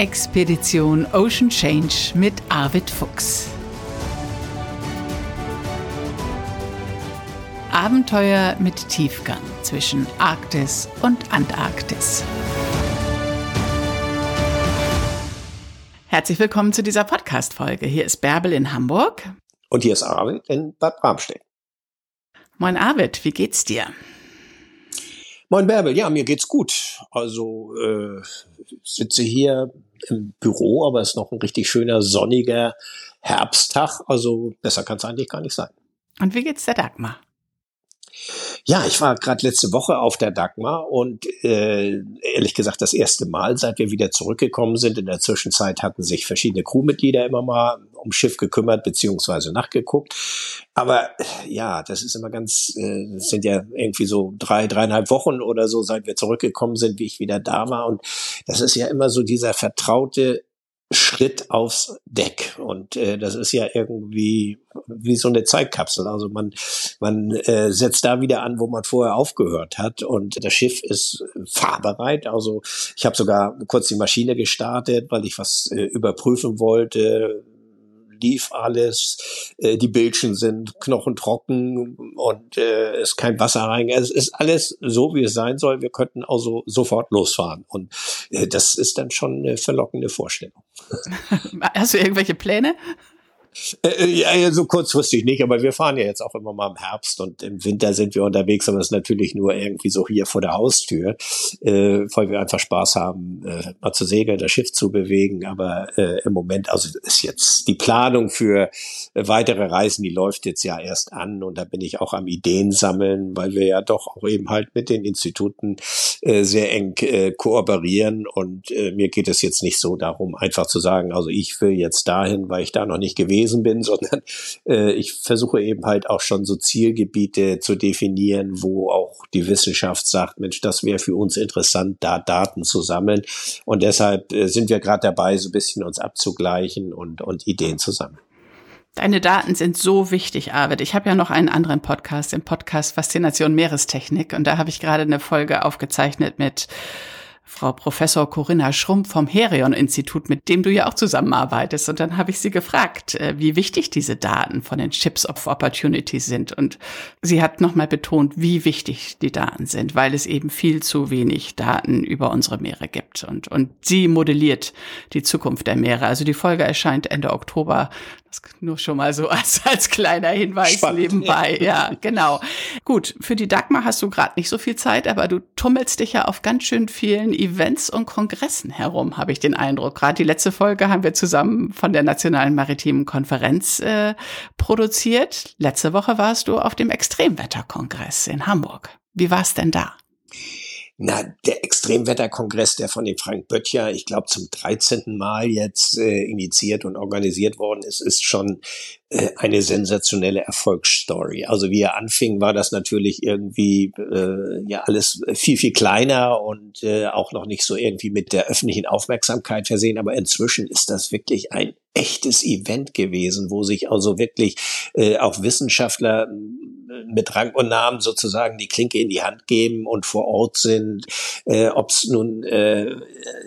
Expedition Ocean Change mit Arvid Fuchs. Abenteuer mit Tiefgang zwischen Arktis und Antarktis. Herzlich willkommen zu dieser Podcast-Folge. Hier ist Bärbel in Hamburg. Und hier ist Arvid in Bad Bramstedt. Moin Arvid, wie geht's dir? Moin Bärbel, ja, mir geht's gut. Also äh, sitze hier im Büro, aber es ist noch ein richtig schöner sonniger Herbsttag. Also besser kann es eigentlich gar nicht sein. Und wie geht's der Dagmar? Ja, ich war gerade letzte Woche auf der Dagmar und äh, ehrlich gesagt das erste Mal, seit wir wieder zurückgekommen sind. In der Zwischenzeit hatten sich verschiedene Crewmitglieder immer mal ums Schiff gekümmert beziehungsweise nachgeguckt. Aber ja, das ist immer ganz, äh, das sind ja irgendwie so drei, dreieinhalb Wochen oder so, seit wir zurückgekommen sind, wie ich wieder da war. Und das ist ja immer so dieser vertraute Schritt aufs Deck. Und äh, das ist ja irgendwie wie so eine Zeitkapsel. Also man, man äh, setzt da wieder an, wo man vorher aufgehört hat. Und das Schiff ist fahrbereit. Also ich habe sogar kurz die Maschine gestartet, weil ich was äh, überprüfen wollte lief alles, äh, die Bildchen sind knochentrocken und äh, ist kein Wasser rein. Es ist alles so, wie es sein soll. Wir könnten also sofort losfahren. Und äh, das ist dann schon eine verlockende Vorstellung. Hast du irgendwelche Pläne? Äh, äh, ja, so kurzfristig nicht, aber wir fahren ja jetzt auch immer mal im Herbst und im Winter sind wir unterwegs, aber das ist natürlich nur irgendwie so hier vor der Haustür, äh, weil wir einfach Spaß haben, äh, mal zu segeln, das Schiff zu bewegen. Aber äh, im Moment, also ist jetzt die Planung für weitere Reisen, die läuft jetzt ja erst an und da bin ich auch am Ideen sammeln, weil wir ja doch auch eben halt mit den Instituten äh, sehr eng äh, kooperieren und äh, mir geht es jetzt nicht so darum, einfach zu sagen, also ich will jetzt dahin, weil ich da noch nicht gewesen gewesen bin, sondern äh, ich versuche eben halt auch schon so Zielgebiete zu definieren, wo auch die Wissenschaft sagt, Mensch, das wäre für uns interessant, da Daten zu sammeln. Und deshalb äh, sind wir gerade dabei, so ein bisschen uns abzugleichen und, und Ideen zu sammeln. Deine Daten sind so wichtig, Arvid. Ich habe ja noch einen anderen Podcast, den Podcast Faszination Meerestechnik. Und da habe ich gerade eine Folge aufgezeichnet mit Frau Professor Corinna Schrumpf vom Herion-Institut, mit dem du ja auch zusammenarbeitest. Und dann habe ich sie gefragt, äh, wie wichtig diese Daten von den Chips of Opportunity sind. Und sie hat nochmal betont, wie wichtig die Daten sind, weil es eben viel zu wenig Daten über unsere Meere gibt. Und, und sie modelliert die Zukunft der Meere. Also die Folge erscheint Ende Oktober. Das nur schon mal so als, als kleiner Hinweis Spannend, nebenbei. Ja. ja, genau. Gut, für die Dagmar hast du gerade nicht so viel Zeit, aber du tummelst dich ja auf ganz schön vielen Events und Kongressen herum, habe ich den Eindruck. Gerade die letzte Folge haben wir zusammen von der Nationalen Maritimen Konferenz äh, produziert. Letzte Woche warst du auf dem Extremwetterkongress in Hamburg. Wie war es denn da? Na, der Extremwetterkongress, der von dem Frank Böttcher, ich glaube, zum 13. Mal jetzt äh, initiiert und organisiert worden ist, ist schon eine sensationelle Erfolgsstory. Also wie er anfing, war das natürlich irgendwie äh, ja alles viel, viel kleiner und äh, auch noch nicht so irgendwie mit der öffentlichen Aufmerksamkeit versehen. Aber inzwischen ist das wirklich ein echtes Event gewesen, wo sich also wirklich äh, auch Wissenschaftler mit Rang und Namen sozusagen die Klinke in die Hand geben und vor Ort sind, äh, ob es nun äh,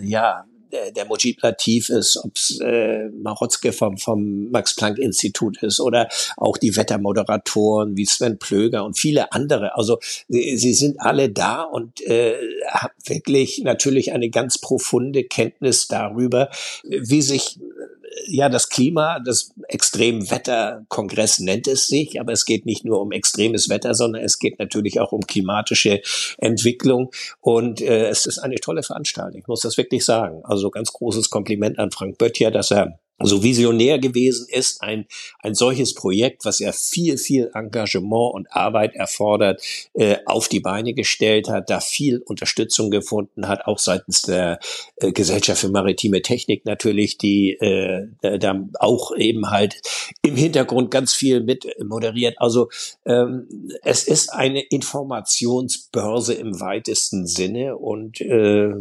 ja der, der Mojib Latif ist, ob es äh, Marotzke vom, vom Max-Planck-Institut ist oder auch die Wettermoderatoren wie Sven Plöger und viele andere. Also sie, sie sind alle da und äh, haben wirklich natürlich eine ganz profunde Kenntnis darüber, wie sich ja, das Klima, das Extremwetterkongress nennt es sich, aber es geht nicht nur um extremes Wetter, sondern es geht natürlich auch um klimatische Entwicklung. Und äh, es ist eine tolle Veranstaltung, ich muss das wirklich sagen. Also ganz großes Kompliment an Frank Böttcher, dass er so visionär gewesen ist, ein, ein solches Projekt, was ja viel, viel Engagement und Arbeit erfordert, äh, auf die Beine gestellt hat, da viel Unterstützung gefunden hat, auch seitens der äh, Gesellschaft für maritime Technik natürlich, die äh, da auch eben halt im Hintergrund ganz viel mit moderiert. Also ähm, es ist eine Informationsbörse im weitesten Sinne und äh,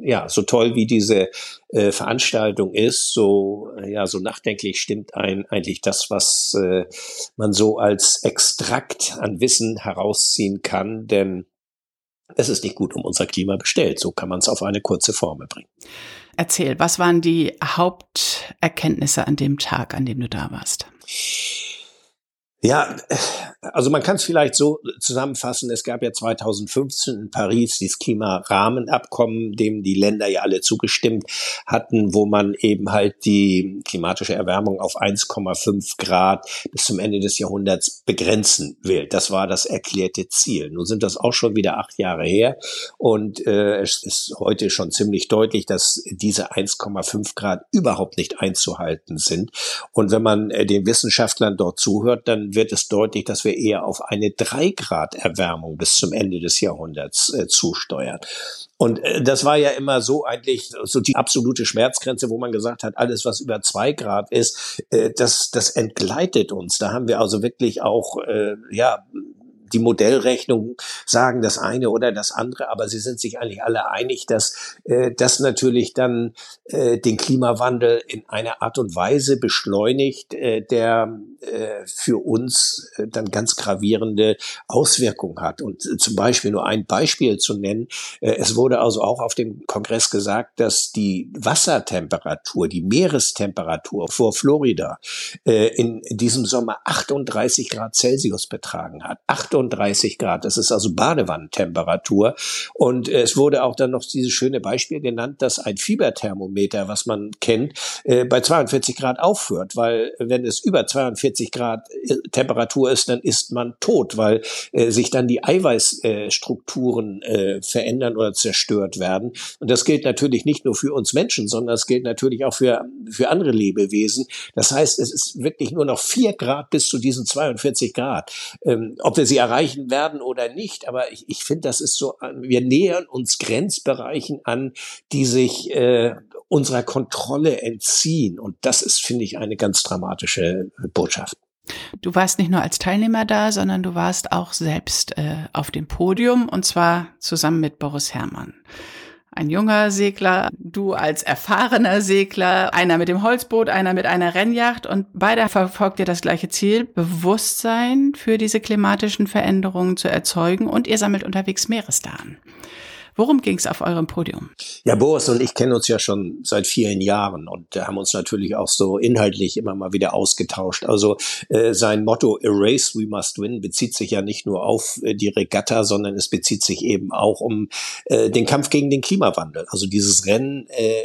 ja, so toll wie diese äh, Veranstaltung ist, so ja, so nachdenklich stimmt ein eigentlich das, was äh, man so als Extrakt an Wissen herausziehen kann, denn es ist nicht gut um unser Klima bestellt. So kann man es auf eine kurze Formel bringen. Erzähl, was waren die Haupterkenntnisse an dem Tag, an dem du da warst? Ja, also man kann es vielleicht so zusammenfassen, es gab ja 2015 in Paris dieses Klimarahmenabkommen, dem die Länder ja alle zugestimmt hatten, wo man eben halt die klimatische Erwärmung auf 1,5 Grad bis zum Ende des Jahrhunderts begrenzen will. Das war das erklärte Ziel. Nun sind das auch schon wieder acht Jahre her und äh, es ist heute schon ziemlich deutlich, dass diese 1,5 Grad überhaupt nicht einzuhalten sind. Und wenn man äh, den Wissenschaftlern dort zuhört, dann wird es deutlich, dass wir eher auf eine drei Grad Erwärmung bis zum Ende des Jahrhunderts äh, zusteuern. Und äh, das war ja immer so eigentlich so die absolute Schmerzgrenze, wo man gesagt hat, alles was über zwei Grad ist, äh, das, das entgleitet uns. Da haben wir also wirklich auch, äh, ja, die Modellrechnungen sagen das eine oder das andere, aber sie sind sich eigentlich alle einig, dass äh, das natürlich dann äh, den Klimawandel in einer Art und Weise beschleunigt, äh, der äh, für uns äh, dann ganz gravierende Auswirkungen hat. Und äh, zum Beispiel nur ein Beispiel zu nennen, äh, es wurde also auch auf dem Kongress gesagt, dass die Wassertemperatur, die Meerestemperatur vor Florida äh, in diesem Sommer 38 Grad Celsius betragen hat. 38 Grad. Das ist also Badewannentemperatur. Und es wurde auch dann noch dieses schöne Beispiel genannt, dass ein Fieberthermometer, was man kennt, äh, bei 42 Grad aufhört, weil wenn es über 42 Grad äh, Temperatur ist, dann ist man tot, weil äh, sich dann die Eiweißstrukturen verändern oder zerstört werden. Und das gilt natürlich nicht nur für uns Menschen, sondern es gilt natürlich auch für, für andere Lebewesen. Das heißt, es ist wirklich nur noch vier Grad bis zu diesen 42 Grad. Ähm, ob wir sie erreichen werden oder nicht. Aber ich, ich finde, das ist so, wir nähern uns Grenzbereichen an, die sich äh, unserer Kontrolle entziehen. Und das ist, finde ich, eine ganz dramatische Botschaft. Du warst nicht nur als Teilnehmer da, sondern du warst auch selbst äh, auf dem Podium und zwar zusammen mit Boris Herrmann ein junger Segler, du als erfahrener Segler, einer mit dem Holzboot, einer mit einer Rennjacht und beide verfolgt ihr das gleiche Ziel, Bewusstsein für diese klimatischen Veränderungen zu erzeugen und ihr sammelt unterwegs Meeresdaten. Worum ging es auf eurem Podium? Ja, Boris und ich kennen uns ja schon seit vielen Jahren und haben uns natürlich auch so inhaltlich immer mal wieder ausgetauscht. Also äh, sein Motto A Race We Must Win bezieht sich ja nicht nur auf äh, die Regatta, sondern es bezieht sich eben auch um äh, den Kampf gegen den Klimawandel. Also dieses Rennen äh,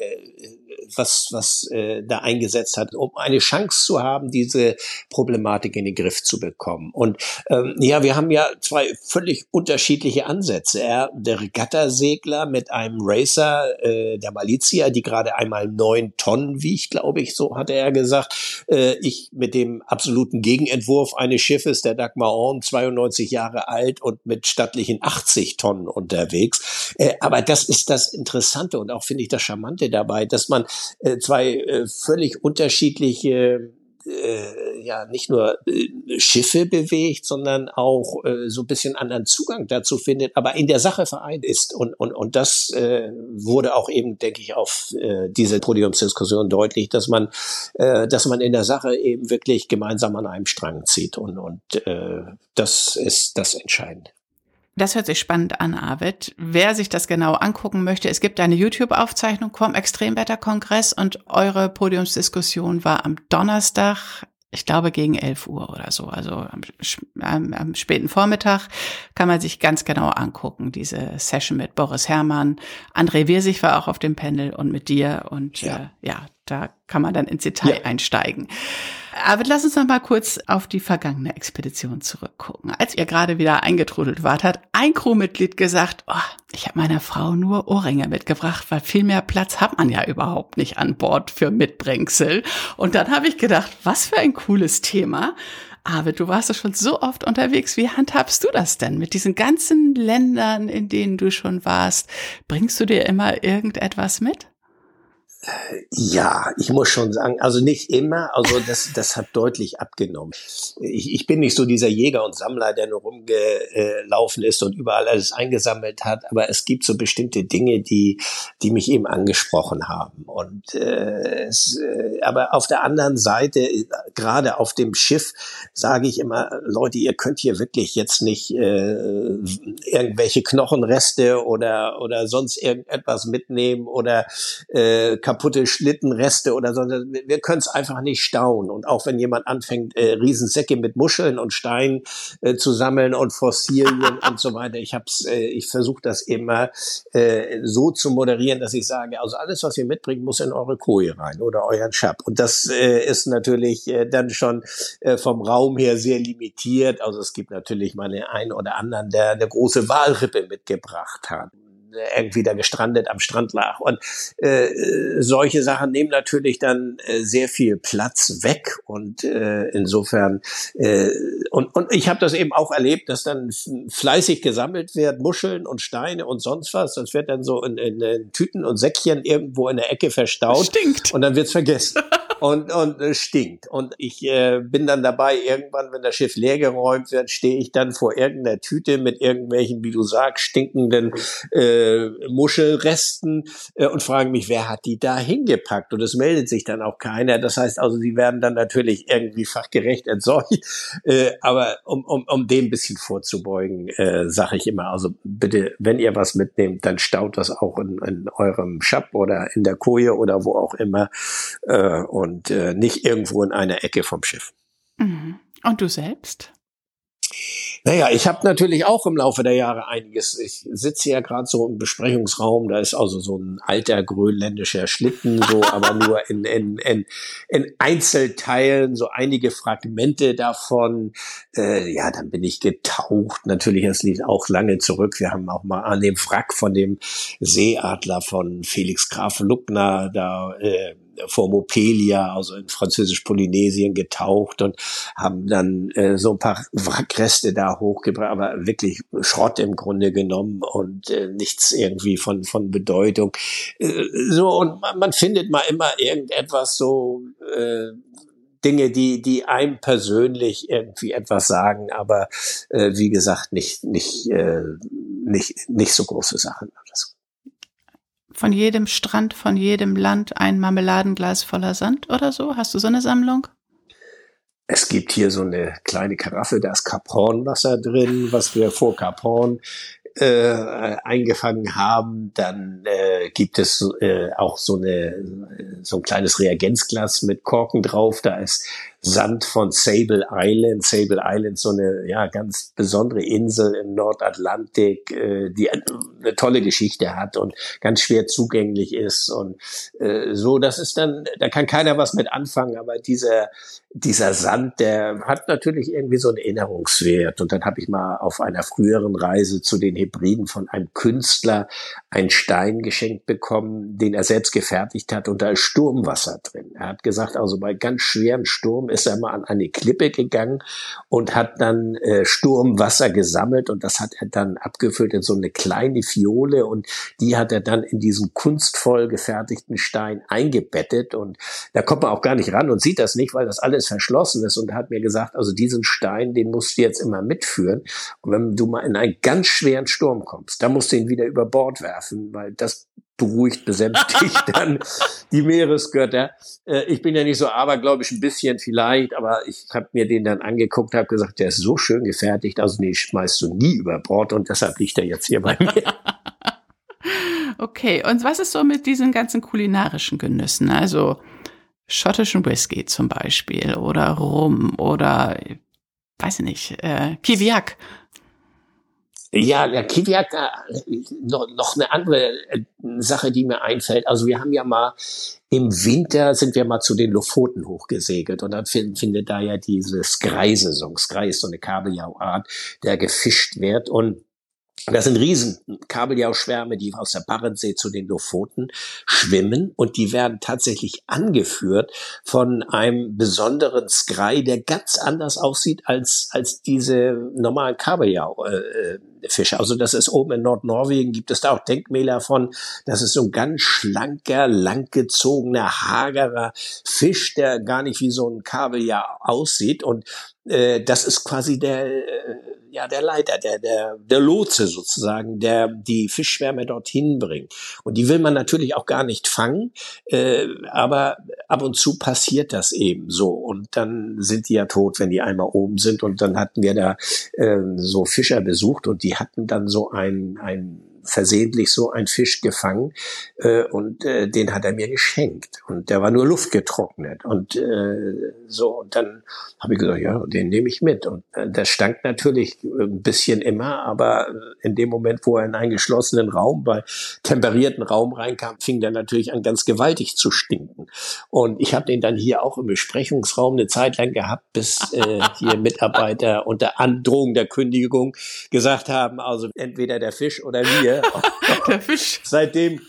was, was äh, da eingesetzt hat, um eine Chance zu haben, diese Problematik in den Griff zu bekommen. Und ähm, ja, wir haben ja zwei völlig unterschiedliche Ansätze. Er, der Regattasegler mit einem Racer äh, der Malizia, die gerade einmal neun Tonnen wiegt, glaube ich, so hatte er gesagt. Äh, ich mit dem absoluten Gegenentwurf eines Schiffes, der Dagmar Orn, 92 Jahre alt und mit stattlichen 80 Tonnen unterwegs. Äh, aber das ist das Interessante und auch finde ich das Charmante dabei, dass man äh, zwei äh, völlig unterschiedliche äh, ja nicht nur äh, Schiffe bewegt, sondern auch äh, so ein bisschen anderen Zugang dazu findet, aber in der Sache vereint ist. Und, und, und das äh, wurde auch eben, denke ich, auf äh, diese Podiumsdiskussion deutlich, dass man, äh, dass man in der Sache eben wirklich gemeinsam an einem Strang zieht. Und, und das ist das Entscheidende. Das hört sich spannend an, Arvid. Wer sich das genau angucken möchte, es gibt eine YouTube-Aufzeichnung vom Extremwetterkongress und eure Podiumsdiskussion war am Donnerstag, ich glaube gegen 11 Uhr oder so, also am, am, am, späten Vormittag kann man sich ganz genau angucken, diese Session mit Boris Herrmann. André Wirsig war auch auf dem Panel und mit dir und ja, äh, ja da kann man dann ins Detail ja. einsteigen. Aber lass uns noch mal kurz auf die vergangene Expedition zurückgucken. Als ihr gerade wieder eingetrudelt wart, hat ein Crewmitglied gesagt, oh, ich habe meiner Frau nur Ohrringe mitgebracht, weil viel mehr Platz hat man ja überhaupt nicht an Bord für Mitbringsel. Und dann habe ich gedacht, was für ein cooles Thema. Aber du warst doch schon so oft unterwegs. Wie handhabst du das denn mit diesen ganzen Ländern, in denen du schon warst? Bringst du dir immer irgendetwas mit? Ja, ich muss schon sagen, also nicht immer, also das, das hat deutlich abgenommen. Ich, ich bin nicht so dieser Jäger und Sammler, der nur rumgelaufen ist und überall alles eingesammelt hat, aber es gibt so bestimmte Dinge, die, die mich eben angesprochen haben. Und äh, es, äh, aber auf der anderen Seite, gerade auf dem Schiff, sage ich immer, Leute, ihr könnt hier wirklich jetzt nicht äh, irgendwelche Knochenreste oder oder sonst irgendetwas mitnehmen oder äh, kaputte Schlittenreste oder so. Wir können es einfach nicht stauen. Und auch wenn jemand anfängt, äh, Riesensäcke mit Muscheln und Steinen äh, zu sammeln und Fossilien und so weiter, ich hab's, äh, ich versuche das immer äh, so zu moderieren, dass ich sage, also alles, was ihr mitbringt, muss in eure Koje rein oder euren Schab. Und das äh, ist natürlich äh, dann schon äh, vom Raum her sehr limitiert. Also es gibt natürlich mal den einen oder anderen, der eine große Walrippe mitgebracht hat irgendwie da gestrandet am Strand lag. Und äh, solche Sachen nehmen natürlich dann äh, sehr viel Platz weg. Und äh, insofern, äh, und, und ich habe das eben auch erlebt, dass dann fleißig gesammelt wird, Muscheln und Steine und sonst was. Das wird dann so in, in, in Tüten und Säckchen irgendwo in der Ecke verstaut. Stinkt. Und dann wird's vergessen. und, und äh, stinkt. Und ich äh, bin dann dabei, irgendwann, wenn das Schiff leergeräumt wird, stehe ich dann vor irgendeiner Tüte mit irgendwelchen, wie du sagst, stinkenden äh, Muschelresten äh, und frage mich, wer hat die da hingepackt? Und es meldet sich dann auch keiner. Das heißt also, sie werden dann natürlich irgendwie fachgerecht entsorgt. Äh, aber um, um, um dem ein bisschen vorzubeugen, äh, sage ich immer, also bitte, wenn ihr was mitnehmt, dann staut das auch in, in eurem Schab oder in der Koje oder wo auch immer. Äh, und und äh, nicht irgendwo in einer Ecke vom Schiff. Mhm. Und du selbst? Naja, ich habe natürlich auch im Laufe der Jahre einiges. Ich sitze ja gerade so im Besprechungsraum, da ist also so ein alter grönländischer Schlitten, so, aber nur in, in, in, in Einzelteilen, so einige Fragmente davon. Äh, ja, dann bin ich getaucht. Natürlich, das liegt auch lange zurück. Wir haben auch mal an dem Wrack von dem Seeadler von Felix Graf Luckner da äh, vor Mopelia, also in Französisch-Polynesien getaucht und haben dann äh, so ein paar Wrackreste da hochgebracht, aber wirklich Schrott im Grunde genommen und äh, nichts irgendwie von, von Bedeutung. Äh, so, und man, man findet mal immer irgendetwas so, äh, Dinge, die, die einem persönlich irgendwie etwas sagen, aber äh, wie gesagt, nicht, nicht, äh, nicht, nicht so große Sachen. Das von jedem Strand, von jedem Land ein Marmeladenglas voller Sand oder so? Hast du so eine Sammlung? Es gibt hier so eine kleine Karaffe, da ist Cap Wasser drin, was wir vor Cap äh, eingefangen haben. Dann äh, gibt es äh, auch so eine so ein kleines Reagenzglas mit Korken drauf. Da ist Sand von Sable Island. Sable Island, so eine ja ganz besondere Insel im Nordatlantik, äh, die eine tolle Geschichte hat und ganz schwer zugänglich ist und äh, so. Das ist dann, da kann keiner was mit anfangen, aber dieser dieser Sand, der hat natürlich irgendwie so einen Erinnerungswert. Und dann habe ich mal auf einer früheren Reise zu den Hebriden von einem Künstler einen Stein geschenkt bekommen, den er selbst gefertigt hat und da ist Sturmwasser drin. Er hat gesagt, also bei ganz schweren Sturm ist er mal an eine Klippe gegangen und hat dann äh, Sturmwasser gesammelt und das hat er dann abgefüllt in so eine kleine Fiole und die hat er dann in diesen kunstvoll gefertigten Stein eingebettet und da kommt man auch gar nicht ran und sieht das nicht, weil das alles verschlossen ist und hat mir gesagt, also diesen Stein, den musst du jetzt immer mitführen und wenn du mal in einen ganz schweren Sturm kommst, dann musst du ihn wieder über Bord werfen, weil das beruhigt, besänftigt dann die Meeresgötter. Äh, ich bin ja nicht so abergläubisch, ein bisschen vielleicht, aber ich habe mir den dann angeguckt, habe gesagt, der ist so schön gefertigt, also nee, schmeißt du nie über Bord und deshalb liegt er jetzt hier bei mir. Okay, und was ist so mit diesen ganzen kulinarischen Genüssen? Also schottischen Whisky zum Beispiel oder Rum oder weiß ich nicht, äh, Kiviak. Ja, der Kiviak, äh, noch, noch eine andere äh, Sache, die mir einfällt. Also wir haben ja mal im Winter sind wir mal zu den Lofoten hochgesegelt und dann find, findet da ja diese Skrei-Saison. Skrei ist so eine Kabeljauart, der gefischt wird und das sind riesen Kabeljauschwärme, die aus der Barentssee zu den Lofoten schwimmen und die werden tatsächlich angeführt von einem besonderen Skrei, der ganz anders aussieht als, als diese normalen Kabeljau. Äh, Fische. Also das ist oben in Nordnorwegen, gibt es da auch Denkmäler von. Das ist so ein ganz schlanker, langgezogener, hagerer Fisch, der gar nicht wie so ein Kabeljau aussieht. Und äh, das ist quasi der, äh, ja, der Leiter, der, der, der Lotse sozusagen, der die Fischschwärme dorthin bringt. Und die will man natürlich auch gar nicht fangen, äh, aber ab und zu passiert das eben so. Und dann sind die ja tot, wenn die einmal oben sind. Und dann hatten wir da äh, so Fischer besucht und die hatten dann so ein, ein versehentlich so ein Fisch gefangen äh, und äh, den hat er mir geschenkt. Und der war nur luftgetrocknet. Und äh, so und dann habe ich gesagt, ja, den nehme ich mit. Und äh, der stank natürlich ein bisschen immer, aber in dem Moment, wo er in einen geschlossenen Raum bei temperierten Raum reinkam, fing der natürlich an ganz gewaltig zu stinken. Und ich habe den dann hier auch im Besprechungsraum eine Zeit lang gehabt, bis äh, hier Mitarbeiter unter Androhung der Kündigung gesagt haben, also entweder der Fisch oder wir Der Fisch. Seitdem.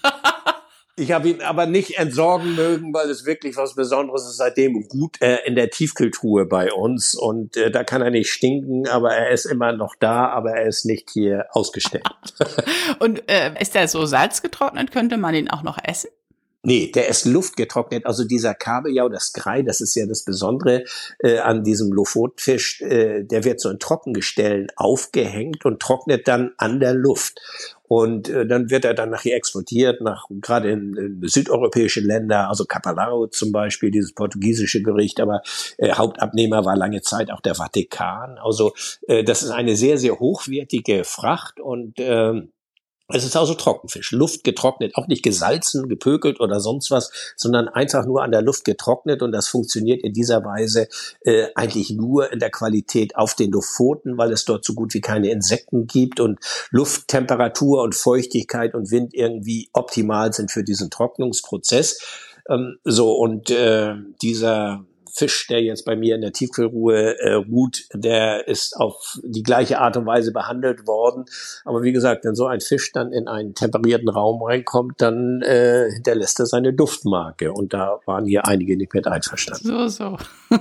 Ich habe ihn aber nicht entsorgen mögen, weil es wirklich was Besonderes ist. Seitdem ruht er in der Tiefkühltruhe bei uns und äh, da kann er nicht stinken, aber er ist immer noch da, aber er ist nicht hier ausgestellt. und äh, ist er so salzgetrocknet? Könnte man ihn auch noch essen? Nee, der ist luftgetrocknet. Also dieser Kabeljau, das Grei, das ist ja das Besondere äh, an diesem Lofotfisch, äh, der wird so in Trockengestellen aufgehängt und trocknet dann an der Luft. Und äh, dann wird er dann nachher exportiert nach gerade in, in südeuropäische Länder, also Capalaro zum Beispiel, dieses portugiesische Gericht, aber äh, Hauptabnehmer war lange Zeit auch der Vatikan. Also äh, das ist eine sehr, sehr hochwertige Fracht und äh, es ist also Trockenfisch, Luft getrocknet, auch nicht gesalzen, gepökelt oder sonst was, sondern einfach nur an der Luft getrocknet. Und das funktioniert in dieser Weise äh, eigentlich nur in der Qualität auf den Lofoten, weil es dort so gut wie keine Insekten gibt. Und Lufttemperatur und Feuchtigkeit und Wind irgendwie optimal sind für diesen Trocknungsprozess. Ähm, so und äh, dieser Fisch, der jetzt bei mir in der Tiefkühlruhe äh, ruht, der ist auf die gleiche Art und Weise behandelt worden. Aber wie gesagt, wenn so ein Fisch dann in einen temperierten Raum reinkommt, dann äh, hinterlässt er seine Duftmarke. Und da waren hier einige nicht mit einverstanden. So, so.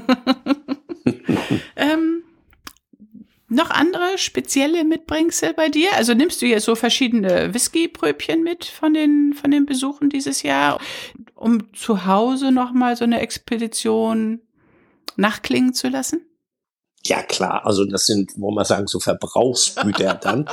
ähm, noch andere spezielle Mitbringsel bei dir? Also nimmst du jetzt so verschiedene Whisky-Pröbchen mit von den, von den Besuchen dieses Jahr, um zu Hause nochmal so eine Expedition nachklingen zu lassen? Ja, klar. Also das sind, wollen wir sagen, so Verbrauchsgüter dann.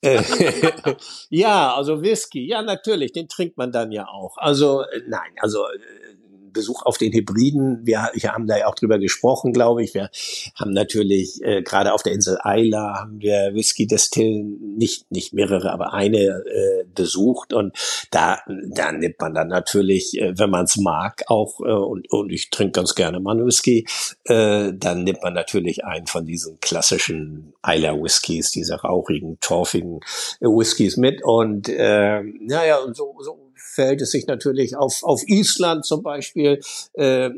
Äh, ja, also Whisky. Ja, natürlich. Den trinkt man dann ja auch. Also äh, nein, also äh, Besuch auf den Hybriden. Wir, wir haben da ja auch drüber gesprochen, glaube ich. Wir haben natürlich äh, gerade auf der Insel Isla haben wir Whisky Destillen nicht nicht mehrere, aber eine äh, besucht und da da nimmt man dann natürlich, äh, wenn man es mag, auch äh, und und ich trinke ganz gerne mal Whisky, äh, dann nimmt man natürlich einen von diesen klassischen Isla Whiskys, diese rauchigen, torfigen äh, Whiskys mit und äh, naja und so so verhält es sich natürlich auf, auf Island zum Beispiel, äh, äh,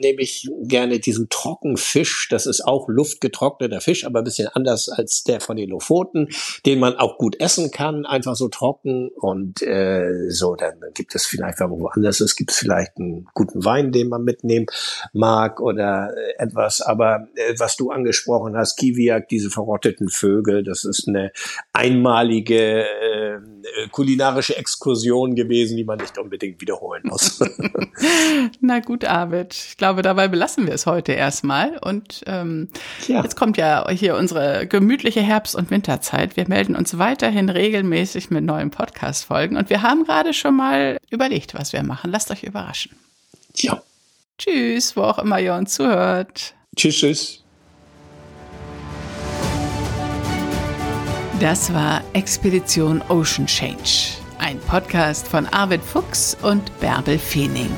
nehme ich gerne diesen Trockenfisch. Das ist auch luftgetrockneter Fisch, aber ein bisschen anders als der von den Lofoten, den man auch gut essen kann, einfach so trocken. Und äh, so, dann gibt es vielleicht, wenn man woanders ist, gibt es vielleicht einen guten Wein, den man mitnehmen mag oder etwas. Aber äh, was du angesprochen hast, Kiwiak, diese verrotteten Vögel, das ist eine einmalige äh, kulinarische Exkursion Lektion gewesen, die man nicht unbedingt wiederholen muss. Na gut, Arvid. Ich glaube, dabei belassen wir es heute erstmal. Und ähm, ja. jetzt kommt ja hier unsere gemütliche Herbst- und Winterzeit. Wir melden uns weiterhin regelmäßig mit neuen Podcast-Folgen. Und wir haben gerade schon mal überlegt, was wir machen. Lasst euch überraschen. Ja. Tschüss, wo auch immer ihr uns zuhört. Tschüss, tschüss. Das war Expedition Ocean Change. Ein Podcast von Arvid Fuchs und Bärbel Feening.